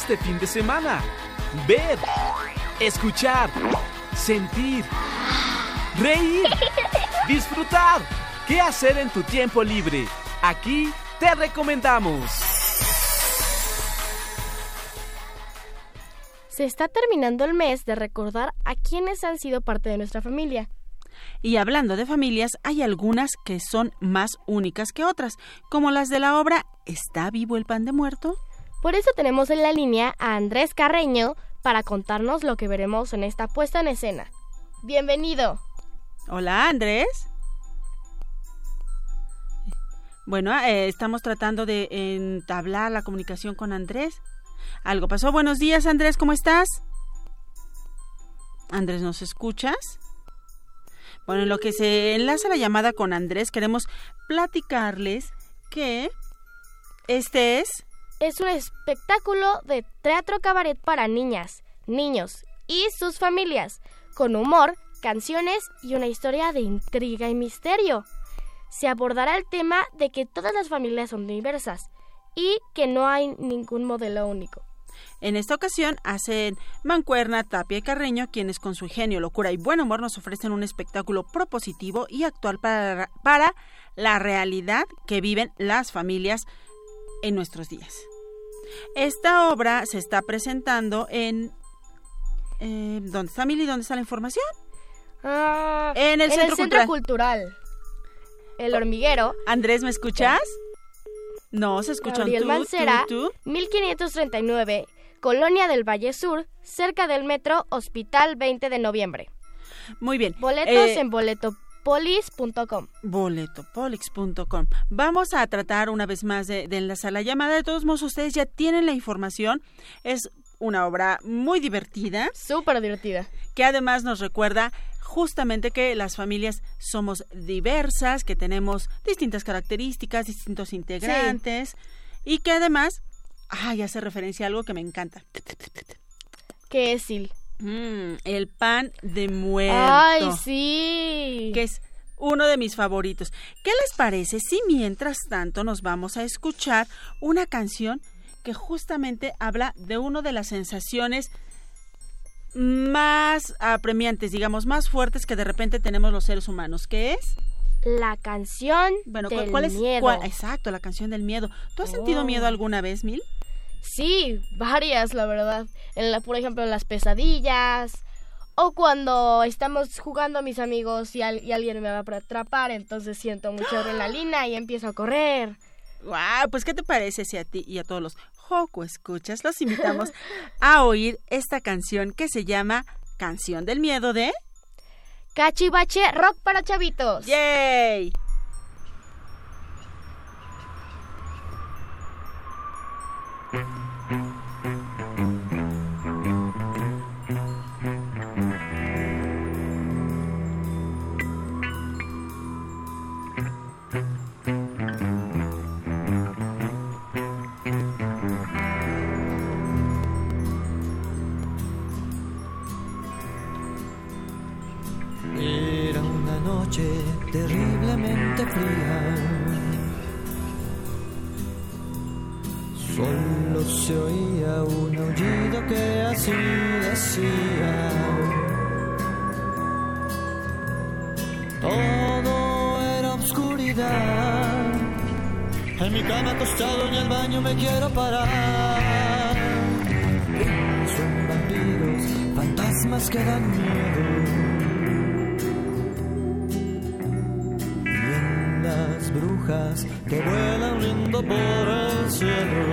Este fin de semana? Ver, escuchar, sentir, reír, disfrutar. ¿Qué hacer en tu tiempo libre? Aquí te recomendamos. Se está terminando el mes de recordar a quienes han sido parte de nuestra familia. Y hablando de familias, hay algunas que son más únicas que otras, como las de la obra ¿Está vivo el pan de muerto? Por eso tenemos en la línea a Andrés Carreño para contarnos lo que veremos en esta puesta en escena. Bienvenido. Hola, Andrés. Bueno, eh, estamos tratando de entablar la comunicación con Andrés. Algo pasó. Buenos días, Andrés, ¿cómo estás? Andrés, ¿nos escuchas? Bueno, en lo que se enlaza la llamada con Andrés, queremos platicarles que este es... Es un espectáculo de teatro cabaret para niñas, niños y sus familias, con humor, canciones y una historia de intriga y misterio. Se abordará el tema de que todas las familias son diversas y que no hay ningún modelo único. En esta ocasión hacen Mancuerna, Tapia y Carreño, quienes con su genio, locura y buen humor nos ofrecen un espectáculo propositivo y actual para, para la realidad que viven las familias en nuestros días. Esta obra se está presentando en... Eh, ¿Dónde está Mili? ¿Dónde está la información? Ah, en el, Centro, Centro Cultural. Cultural. El hormiguero. Andrés, ¿me escuchas? No, se escuchan Gabriel tú, Mancera, tú, tú. 1539, Colonia del Valle Sur, cerca del metro Hospital 20 de noviembre. Muy bien. Boletos Eh, en boletopolis.com. boletopolix.com. Vamos a tratar una vez más de, de enlazar la llamada. De todos modos, ustedes ya tienen la información. Es una obra muy divertida. Súper divertida. Que además nos recuerda justamente que las familias somos diversas, que tenemos distintas características, distintos integrantes y que además, ay, hace referencia a algo que me encanta. ¿Qué es Sil? Mm, el pan de muerto. Ay, sí. Que es uno de mis favoritos. ¿Qué les parece si mientras tanto nos vamos a escuchar una canción que justamente habla de una de las sensaciones más apremiantes, digamos, más fuertes que de repente tenemos los seres humanos, que es La canción bueno, ¿cu- del ¿cuál es? miedo. cuál- exacto, la canción del miedo. ¿Tú has sentido Oh. miedo alguna vez, Mil? Sí, varias, la verdad. En la, por ejemplo, en las pesadillas. O cuando estamos jugando a mis amigos y, al- y alguien me va a atrapar, entonces siento mucha adrenalina y empiezo a correr. Wow, pues ¿qué te parece si a ti y a todos los Joco escuchas los invitamos a oír esta canción que se llama Canción del Miedo de Cachivache Rock para chavitos. ¡Yay! Me quiero parar. Son vampiros, fantasmas que dan miedo. y en las brujas que vuelan lindo por el cielo.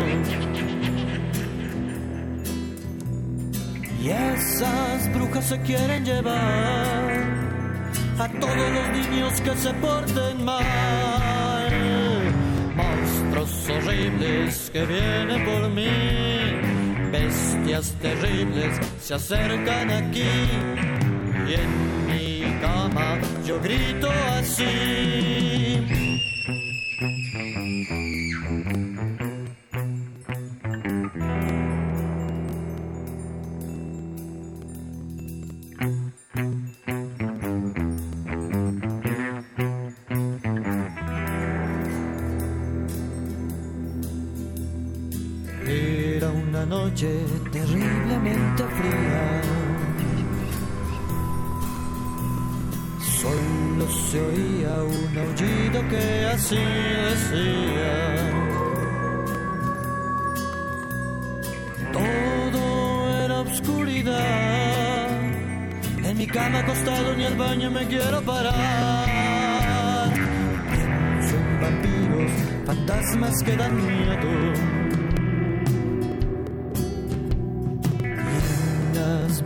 Y esas brujas se quieren llevar a todos los niños que se porten mal. Horribles que vienen por mí, bestias terribles se acercan aquí y en mi cama yo grito así. Noche terriblemente fría. Solo se oía un aullido que así decía. Todo era oscuridad. En mi cama acostado ni al baño me quiero parar. Pienso en vampiros, fantasmas que dan miedo.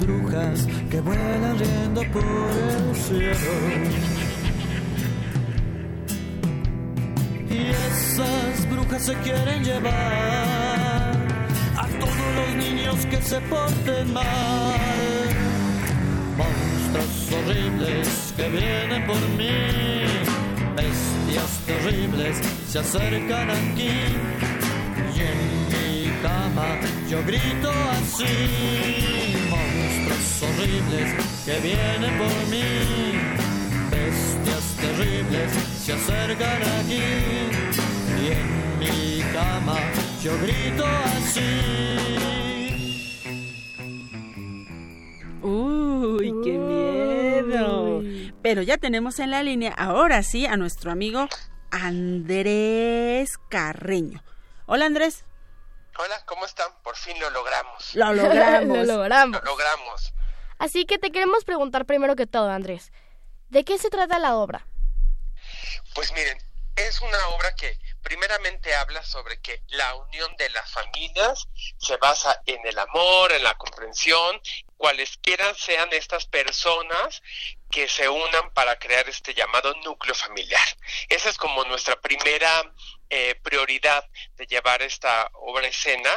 Brujas que vuelan riendo por el cielo. Y esas brujas se quieren llevar a todos los niños que se porten mal. Monstruos horribles que vienen por mí, bestias terribles se acercan aquí. Y en mi cama yo grito así, horribles que vienen por mí, bestias terribles se acercan aquí. Y en mi cama yo grito así. Uy, qué miedo. Pero ya tenemos en la línea, ahora sí, a nuestro amigo Andrés Carreño. Hola Andrés. Hola, ¿cómo están? Por fin lo logramos. Lo logramos. Lo logramos. Lo logramos. Así que te queremos preguntar primero que todo, Andrés. ¿De qué se trata la obra? Pues miren, es una obra que primeramente habla sobre que la unión de las familias se basa en el amor, en la comprensión, cualesquiera sean estas personas que se unan para crear este llamado núcleo familiar. Esa es como nuestra primera eh, prioridad de llevar esta obra escena.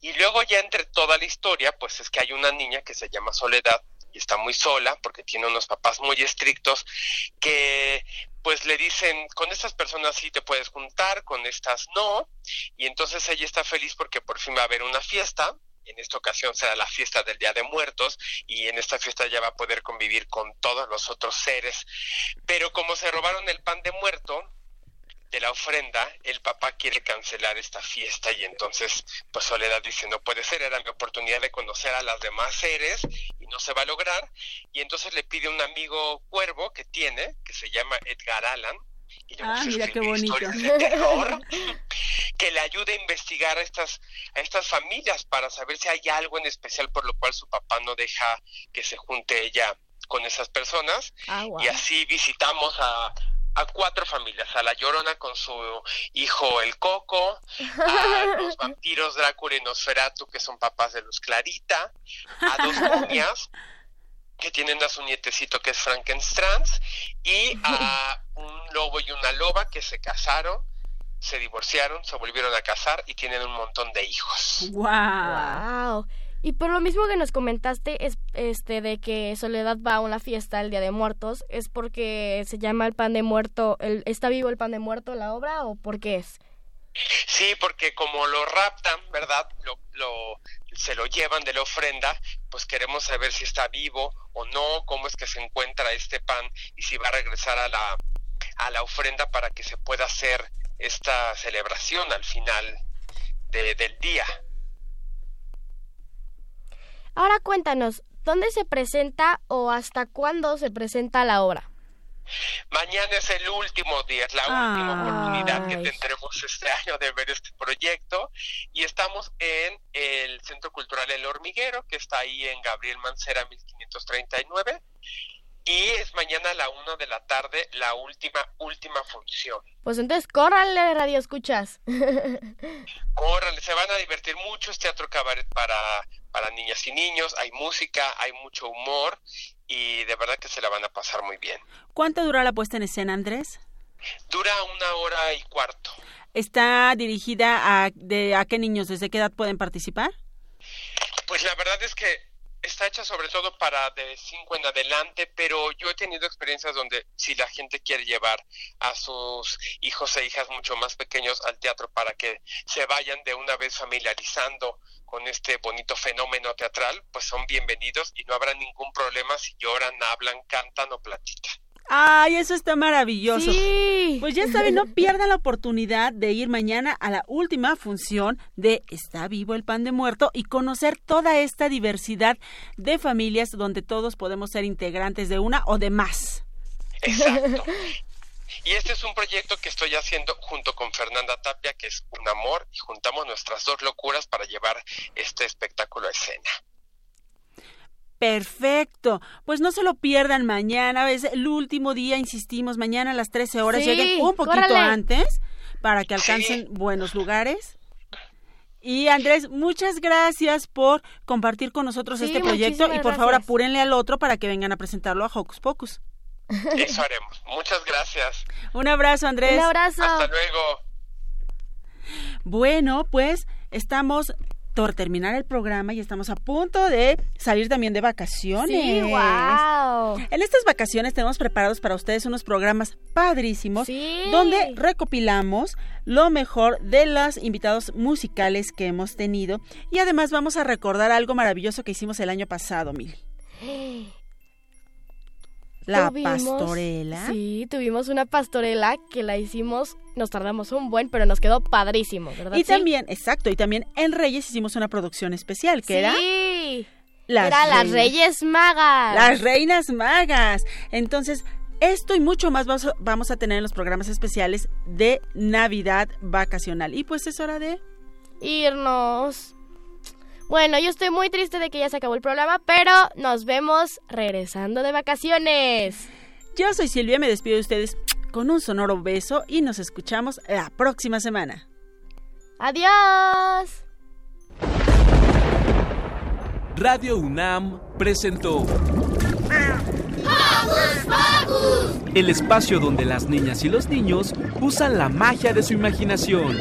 Y luego ya entre toda la historia, pues es que hay una niña que se llama Soledad y está muy sola porque tiene unos papás muy estrictos que pues le dicen, con estas personas sí te puedes juntar, con estas no, y entonces ella está feliz porque por fin va a haber una fiesta, en esta ocasión será la fiesta del Día de Muertos y en esta fiesta ya va a poder convivir con todos los otros seres. Pero como se robaron el pan de muerto de la ofrenda, el papá quiere cancelar esta fiesta y entonces pues Soledad dice no puede ser, era mi oportunidad de conocer a las demás seres y no se va a lograr y entonces le pide un amigo cuervo que tiene, que se llama Edgar Allan, y le Ah, mira qué bonito. historias de terror, que le ayude a investigar a estas, a estas familias para saber si hay algo en especial por lo cual su papá no deja que se junte ella con esas personas. Ah. Y así visitamos a, a cuatro familias, a la Llorona con su hijo el Coco, a los vampiros Drácula y Nosferatu, que son papás de Luz Clarita, a dos momias que tienen a su nietecito que es Frankenstein, y a un lobo y una loba que se casaron, se divorciaron, se volvieron a casar y tienen un montón de hijos. Wow. Y por lo mismo que nos comentaste es este de que Soledad va a una fiesta el Día de Muertos, es porque se llama el pan de muerto, el, está vivo el pan de muerto la obra o por qué es? Sí, porque como lo raptan, ¿verdad? Lo, lo, se lo llevan de la ofrenda, pues queremos saber si está vivo o no, cómo es que se encuentra este pan y si va a regresar a la, a la ofrenda para que se pueda hacer esta celebración al final de- del día. Ahora cuéntanos, ¿dónde se presenta o hasta cuándo se presenta la obra? Mañana es el último día, es la última oportunidad que tendremos este año de ver este proyecto y estamos en el Centro Cultural El Hormiguero, que está ahí en Gabriel Mancera 1539 y es mañana a la una de la tarde la última, última función. Pues entonces córranle, radio escuchas. Córranle, se van a divertir mucho, es teatro cabaret para, para niñas y niños, hay música, hay mucho humor y de verdad que se la van a pasar muy bien. ¿Cuánto dura la puesta en escena, Andrés? Dura una hora y cuarto. ¿Está dirigida a, de, a qué niños? ¿Desde qué edad pueden participar? Pues la verdad es que está hecha sobre todo para de 5 en adelante, pero yo he tenido experiencias donde si la gente quiere llevar a sus hijos e hijas mucho más pequeños al teatro para que se vayan de una vez familiarizando con este bonito fenómeno teatral, pues son bienvenidos y no habrá ningún problema si lloran, hablan, cantan o platican. Ay, eso está maravilloso. Sí. Pues ya saben, no pierdan la oportunidad de ir mañana a la última función de Está vivo el pan de muerto y conocer toda esta diversidad de familias donde todos podemos ser integrantes de una o de más. Exacto. Y este es un proyecto que estoy haciendo junto con Fernanda Tapia, que es un amor, y juntamos nuestras dos locuras para llevar este espectáculo a escena. Perfecto. Pues no se lo pierdan mañana. Es el último día, insistimos, mañana a las 13 horas. Sí, Lleguen un poquito córrale. antes para que alcancen buenos lugares. Y Andrés, muchas gracias por compartir con nosotros Sí, este proyecto y por favor apúrenle al otro para que vengan a presentarlo a Hocus Pocus. Eso haremos. Muchas gracias. Un abrazo, Andrés. Un abrazo. Hasta luego. Bueno, pues estamos terminar el programa y estamos a punto de salir también de vacaciones. Sí, wow. En estas vacaciones tenemos preparados para ustedes unos programas padrísimos Sí. donde recopilamos lo mejor de los invitados musicales que hemos tenido y además vamos a recordar algo maravilloso que hicimos el año pasado, Mil. La Tuvimos- pastorela. Sí, tuvimos una pastorela que la hicimos, nos tardamos un buen, pero nos quedó padrísimo, ¿verdad? Y sí? también, exacto, y también en Reyes hicimos una producción especial que era Sí. Las Era las Reyes Magas. Las Reinas Magas. Entonces, esto y mucho más vamos a tener en los programas especiales de Navidad vacacional. Y pues es hora de... Irnos. Bueno, yo estoy muy triste de que ya se acabó el programa, pero nos vemos regresando de vacaciones. Yo soy Silvia, me despido de ustedes con un sonoro beso y nos escuchamos la próxima semana. Adiós. Radio UNAM presentó el espacio donde las niñas y los niños usan la magia de su imaginación.